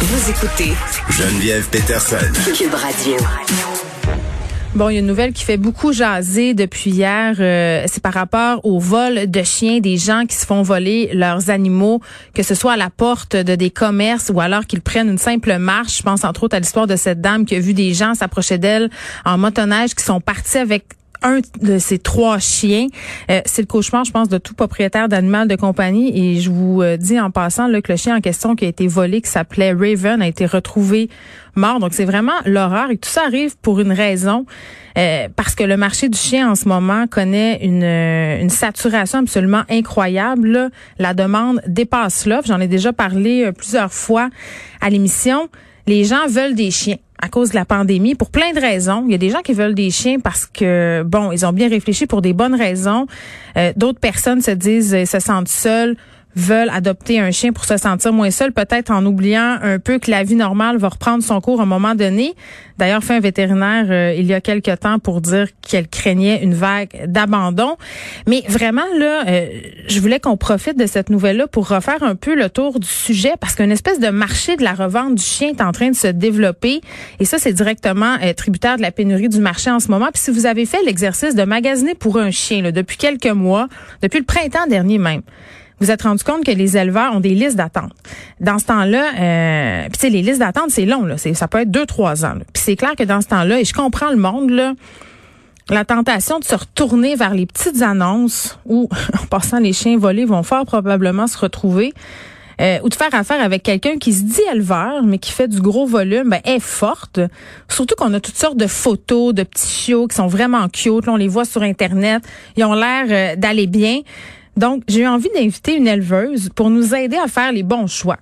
Vous écoutez Geneviève Peterson. Cube Radio. Bon, il y a une nouvelle qui fait beaucoup jaser depuis hier. euh, c'est par rapport au vol de chiens des gens qui se font voler leurs animaux, que ce soit à la porte de des commerces ou alors qu'ils prennent une simple marche. Je pense entre autres à l'histoire de cette dame qui a vu des gens s'approcher d'elle en motoneige qui sont partis avec un de ces trois chiens. Euh, c'est le cauchemar, je pense, de tout propriétaire d'animal de compagnie. Et je vous euh, dis en passant que le chien en question qui a été volé, qui s'appelait Raven, a été retrouvé mort. Donc c'est vraiment l'horreur. Et tout ça arrive pour une raison. Euh, parce que le marché du chien en ce moment connaît une, saturation absolument incroyable. La demande dépasse l'offre. J'en ai déjà parlé plusieurs fois à l'émission. Les gens veulent des chiens à cause de la pandémie pour plein de raisons. Il y a des gens qui veulent des chiens parce que bon, ils ont bien réfléchi pour des bonnes raisons. Euh, D'autres personnes se disent euh, se sentent seules veulent adopter un chien pour se sentir moins seul, peut-être en oubliant un peu que la vie normale va reprendre son cours à un moment donné. D'ailleurs, fait un vétérinaire euh, il y a quelque temps pour dire qu'elle craignait une vague d'abandon. Mais vraiment, là, euh, je voulais qu'on profite de cette nouvelle-là pour refaire un peu le tour du sujet parce qu'une espèce de marché de la revente du chien est en train de se développer. Et ça, c'est directement euh, tributaire de la pénurie du marché en ce moment. Puis si vous avez fait l'exercice de magasiner pour un chien là, depuis quelques mois, depuis le printemps dernier même, vous êtes rendu compte que les éleveurs ont des listes d'attente. Dans ce temps-là, euh, puis les listes d'attente, c'est long, là. Ça peut être deux, trois ans. Puis c'est clair que dans ce temps-là, et je comprends le monde, là, la tentation de se retourner vers les petites annonces où, en passant, les chiens volés vont fort probablement se retrouver. euh, ou de faire affaire avec quelqu'un qui se dit éleveur, mais qui fait du gros volume, ben, est forte. Surtout qu'on a toutes sortes de photos de petits chiots qui sont vraiment cute. Là, on les voit sur Internet. Ils ont l'air euh, d'aller bien. Donc, j'ai eu envie d'inviter une éleveuse pour nous aider à faire les bons choix.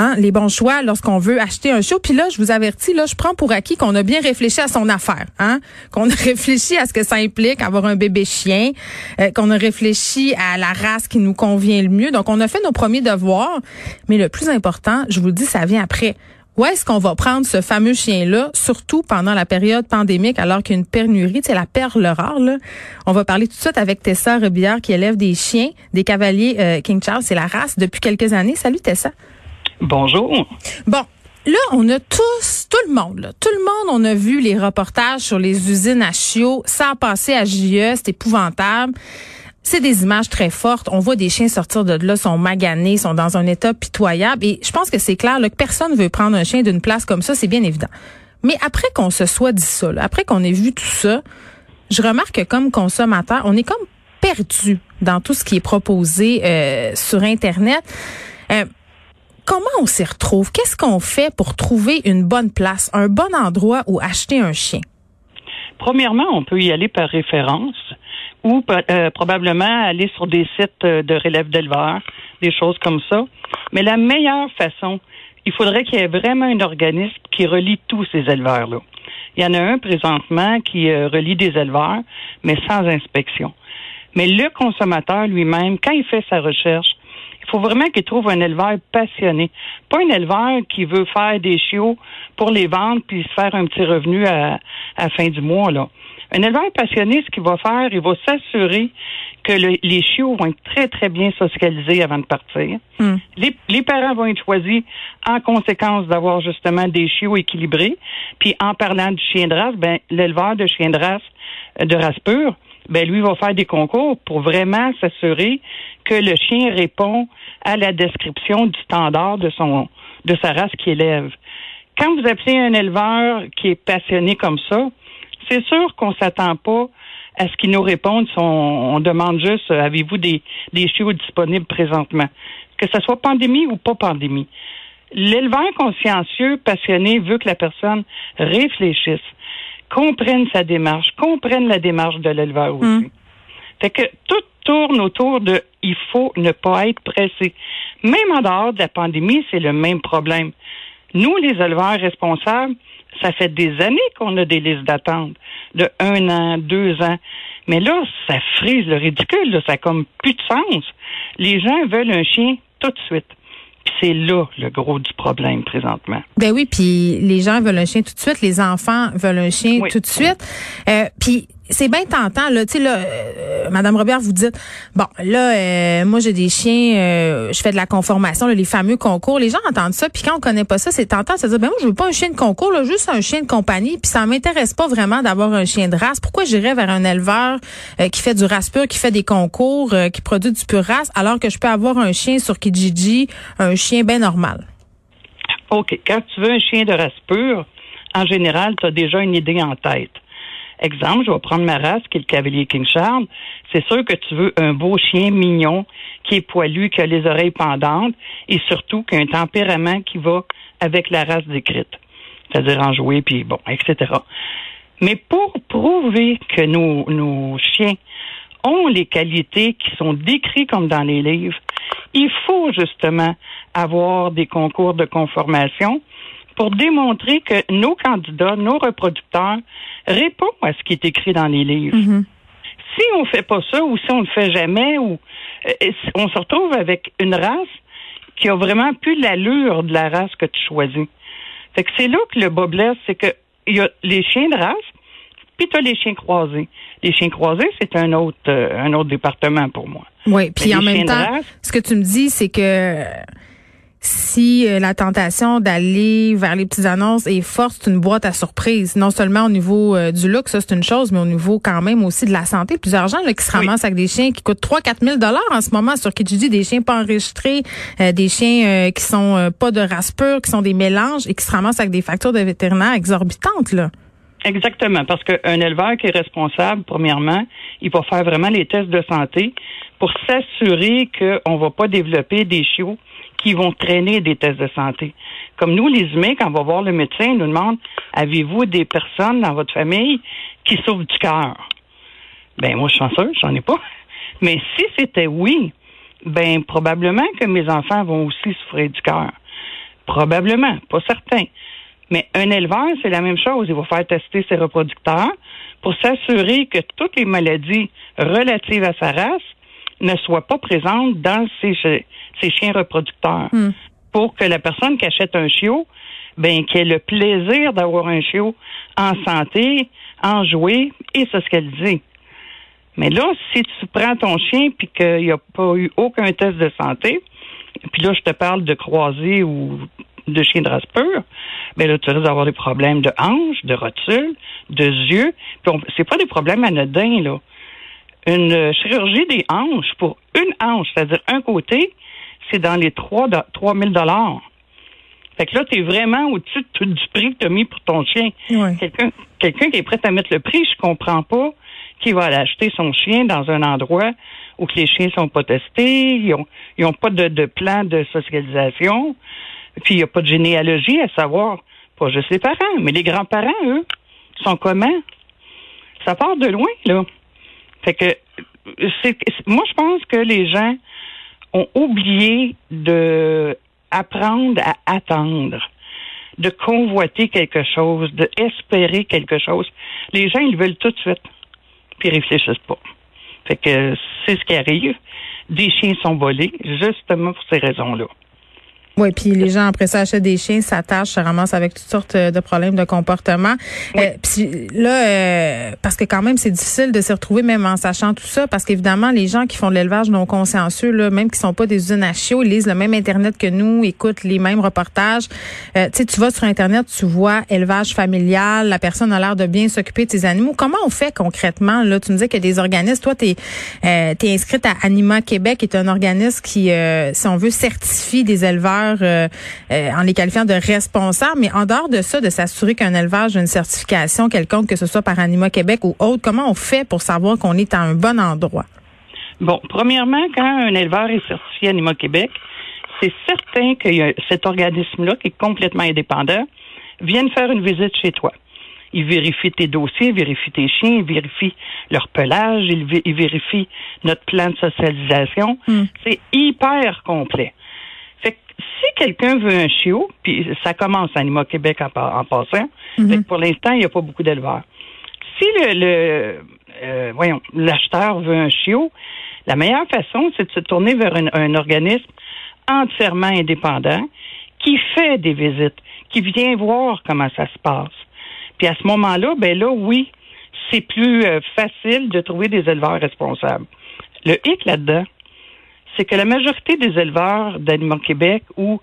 Hein, les bons choix lorsqu'on veut acheter un chiot. Puis là, je vous avertis, là, je prends pour acquis qu'on a bien réfléchi à son affaire, hein, qu'on a réfléchi à ce que ça implique avoir un bébé chien, euh, qu'on a réfléchi à la race qui nous convient le mieux. Donc, on a fait nos premiers devoirs. Mais le plus important, je vous le dis, ça vient après. Où est-ce qu'on va prendre ce fameux chien-là, surtout pendant la période pandémique, alors qu'il y a une pénurie, c'est la perle rare. Là? On va parler tout de suite avec Tessa Rebillard qui élève des chiens, des cavaliers euh, King Charles. C'est la race depuis quelques années. Salut Tessa. Bonjour. Bon, là, on a tous, tout le monde, là, tout le monde, on a vu les reportages sur les usines à chiots. Ça a passé à JE, c'est épouvantable. C'est des images très fortes. On voit des chiens sortir de là, sont maganés, sont dans un état pitoyable. Et je pense que c'est clair là, que personne veut prendre un chien d'une place comme ça, c'est bien évident. Mais après qu'on se soit dit ça, après qu'on ait vu tout ça, je remarque que comme consommateur, on est comme perdu dans tout ce qui est proposé euh, sur Internet. Euh, comment on s'y retrouve? Qu'est-ce qu'on fait pour trouver une bonne place, un bon endroit où acheter un chien? Premièrement, on peut y aller par référence ou euh, probablement aller sur des sites euh, de relève d'éleveurs, des choses comme ça. Mais la meilleure façon, il faudrait qu'il y ait vraiment un organisme qui relie tous ces éleveurs-là. Il y en a un présentement qui euh, relie des éleveurs, mais sans inspection. Mais le consommateur lui-même, quand il fait sa recherche, il faut vraiment qu'il trouve un éleveur passionné. Pas un éleveur qui veut faire des chiots pour les vendre puis se faire un petit revenu à, à la fin du mois, là. Un éleveur passionné, ce qu'il va faire, il va s'assurer que le- les chiots vont être très, très bien socialisés avant de partir. Hmm. Les, les parents vont être choisis en conséquence d'avoir justement des chiots équilibrés. Puis en parlant du chien de race, ben, l'éleveur de chien de race, euh, de race pure, ben, lui va faire des concours pour vraiment s'assurer que le chien répond à la description du standard de son, de sa race qu'il élève. Quand vous appelez un éleveur qui est passionné comme ça, c'est sûr qu'on s'attend pas à ce qu'il nous réponde si on, on demande juste euh, avez-vous des, des chiots disponibles présentement? Que ce soit pandémie ou pas pandémie. L'éleveur consciencieux, passionné, veut que la personne réfléchisse, comprenne sa démarche, comprenne la démarche de l'éleveur aussi. Mm. Fait que tout tourne autour de il faut ne pas être pressé. Même en dehors de la pandémie, c'est le même problème. Nous, les éleveurs responsables, ça fait des années qu'on a des listes d'attente de un an, deux ans. Mais là, ça frise le ridicule, là, ça a comme plus de sens. Les gens veulent un chien tout de suite. Puis c'est là le gros du problème présentement. Ben oui, puis les gens veulent un chien tout de suite, les enfants veulent un chien Oui. tout de suite. Euh, puis c'est bien tentant là, tu sais là, euh, Madame Robert, vous dites bon là, euh, moi j'ai des chiens, euh, je fais de la conformation, les fameux concours. Les gens entendent ça, puis quand on connaît pas ça, c'est tentant de se dire ben moi je veux pas un chien de concours, là, juste un chien de compagnie, puis ça m'intéresse pas vraiment d'avoir un chien de race. Pourquoi j'irais vers un éleveur qui fait du race pur, qui fait des concours, qui produit du pur race, alors que je peux avoir un chien sur Kijiji, un chien bien normal? OK. Quand tu veux un chien de race pure, en général, tu as déjà une idée en tête. Exemple, je vais prendre ma race, qui est le cavalier King Charles. C'est sûr que tu veux un beau chien mignon, qui est poilu, qui a les oreilles pendantes, et surtout qui a un tempérament qui va avec la race décrite. C'est-à-dire enjoué, puis bon, etc. Mais pour prouver que nos, nos chiens ont les qualités qui sont décrites comme dans les livres, il faut justement avoir des concours de conformation pour démontrer que nos candidats, nos reproducteurs répondent à ce qui est écrit dans les livres. Mm-hmm. Si on fait pas ça ou si on ne le fait jamais ou euh, on se retrouve avec une race qui a vraiment plus l'allure de la race que tu choisis. Fait que c'est là que le bas blesse, c'est que il y a les chiens de race, puis tu as les chiens croisés. Les chiens croisés, c'est un autre euh, un autre département pour moi. Oui, puis en même temps, ce que tu me dis, c'est que si euh, la tentation d'aller vers les petites annonces est forte, c'est une boîte à surprise. Non seulement au niveau euh, du look, ça c'est une chose, mais au niveau quand même aussi de la santé. Plusieurs gens là, qui se ramassent avec des chiens qui coûtent 3-4 000 dollars en ce moment sur Kijiji, des chiens pas enregistrés, euh, des chiens qui sont pas de race pure, qui sont des mélanges et qui se ramassent avec des factures de vétérinaires exorbitantes. Là. Exactement, parce qu'un éleveur qui est responsable, premièrement, il va faire vraiment les tests de santé pour s'assurer qu'on ne va pas développer des chiots qui vont traîner des tests de santé. Comme nous, les humains, quand on va voir le médecin, nous demande avez-vous des personnes dans votre famille qui souffrent du cœur? Ben moi, je suis chanceuse, j'en ai pas. Mais si c'était oui, ben probablement que mes enfants vont aussi souffrir du cœur. Probablement, pas certain. Mais un éleveur, c'est la même chose. Il va faire tester ses reproducteurs pour s'assurer que toutes les maladies relatives à sa race ne soient pas présentes dans ses, ses chiens reproducteurs. Hmm. Pour que la personne qui achète un chiot, ben, qui ait le plaisir d'avoir un chiot en santé, en jouer, et c'est ce qu'elle dit. Mais là, si tu prends ton chien puis qu'il n'y a pas eu aucun test de santé, puis là, je te parle de croisé ou de chien de race pure, ben là, tu risques d'avoir des problèmes de hanches, de rotules, de yeux. C'est pas des problèmes anodins, là. Une chirurgie des hanches pour une hanche, c'est-à-dire un côté, c'est dans les 3, 3 000 Fait que là, tu es vraiment au-dessus de, du prix que tu as mis pour ton chien. Quelqu'un qui est prêt à mettre le prix, je comprends pas qui va aller acheter son chien dans un endroit où que les chiens sont pas testés, ils ont, ils ont pas de, de plan de socialisation, puis il n'y a pas de généalogie à savoir, pas juste les parents, mais les grands-parents, eux, sont comment? Ça part de loin, là. Fait que, c'est, moi, je pense que les gens ont oublié de apprendre à attendre, de convoiter quelque chose, de espérer quelque chose. Les gens, ils veulent tout de suite, puis ils réfléchissent pas. Fait que c'est ce qui arrive. Des chiens sont volés, justement pour ces raisons-là. Oui, puis les gens après ça achètent des chiens, s'attachent, se ramassent avec toutes sortes euh, de problèmes de comportement. Euh, puis là, euh, parce que quand même c'est difficile de se retrouver même en sachant tout ça, parce qu'évidemment les gens qui font de l'élevage non consciencieux, là, même qui sont pas des usines à chiots, ils lisent le même internet que nous, écoutent les mêmes reportages. tu sais, tu vas sur internet, tu vois élevage familial, la personne a l'air de bien s'occuper de ses animaux. Comment on fait concrètement là? Tu me dis qu'il y a des organismes. Toi, tu es, inscrite à Anima Québec, qui est un organisme qui, si on veut, certifie des éleveurs euh, euh, en les qualifiant de responsables, mais en dehors de ça, de s'assurer qu'un élevage a une certification quelconque, que ce soit par Anima Québec ou autre, comment on fait pour savoir qu'on est à un bon endroit? Bon, premièrement, quand un éleveur est certifié Anima Québec, c'est certain que cet organisme-là, qui est complètement indépendant, vienne faire une visite chez toi. Il vérifie tes dossiers, il vérifie tes chiens, il vérifie leur pelage, il, vérifie notre plan de socialisation. Hmm. C'est hyper complet si quelqu'un veut un chiot, puis ça commence à Anima Québec en, passant, mhm. pour l'instant, il n'y a pas beaucoup d'éleveurs. Si le, euh, voyons, l'acheteur veut un chiot, la meilleure façon, c'est de se tourner vers un, organisme entièrement indépendant qui fait des visites, qui vient voir comment ça se passe. Puis à ce moment-là, ben là, oui, c'est plus euh, facile de trouver des éleveurs responsables. Le hic là-dedans, c'est que la majorité des éleveurs d'Animaux Québec ou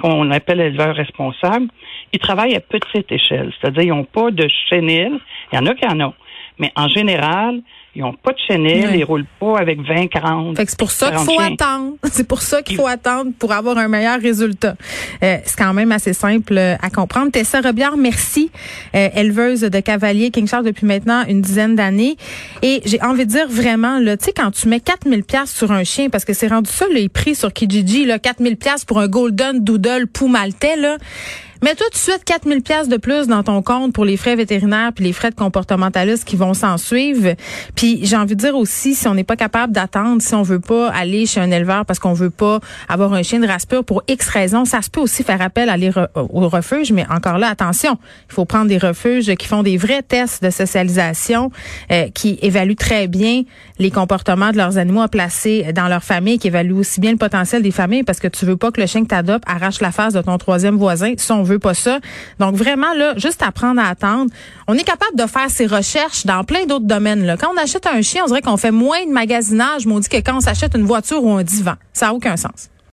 qu'on appelle éleveurs responsables, ils travaillent à petite échelle. C'est-à-dire, ils n'ont pas de chenille. Il y en a qui en ont. Mais en général, ils n'ont pas de chenille, ils ils roulent pas avec 20, 40. c'est pour ça qu'il faut attendre. C'est pour ça qu'il faut attendre pour avoir un meilleur résultat. Euh, c'est quand même assez simple euh, à comprendre. Tessa Robillard, merci, euh, éleveuse de cavaliers King Charles depuis maintenant une dizaine d'années. Et j'ai envie de dire vraiment, là, tu sais, quand tu mets 4000 pièces sur un chien, parce que c'est rendu ça les prix sur Kijiji, là, 4000 pièces pour un Golden Doodle Pou Maltais, là. Mets-toi tout de suite 4000 pièces de plus dans ton compte pour les frais vétérinaires puis les frais de comportementaliste qui vont s'en suivre. Puis j'ai envie de dire aussi, si on n'est pas capable d'attendre, si on veut pas aller chez un éleveur parce qu'on veut pas avoir un chien de race pure pour X raisons, ça se peut aussi faire appel à aller au refuge. Mais encore là, attention, il faut prendre des refuges qui font des vrais tests de socialisation, euh, qui évaluent très bien les comportements de leurs animaux à placer dans leur famille, qui évaluent aussi bien le potentiel des familles parce que tu veux pas que le chien que tu adoptes arrache la face de ton troisième voisin. Si pas ça. Donc vraiment là, juste apprendre à attendre. On est capable de faire ces recherches dans plein d'autres domaines. Là. Quand on achète un chien, on dirait qu'on fait moins de magasinage, on dit que quand on s'achète une voiture ou un divan, ça n'a aucun sens.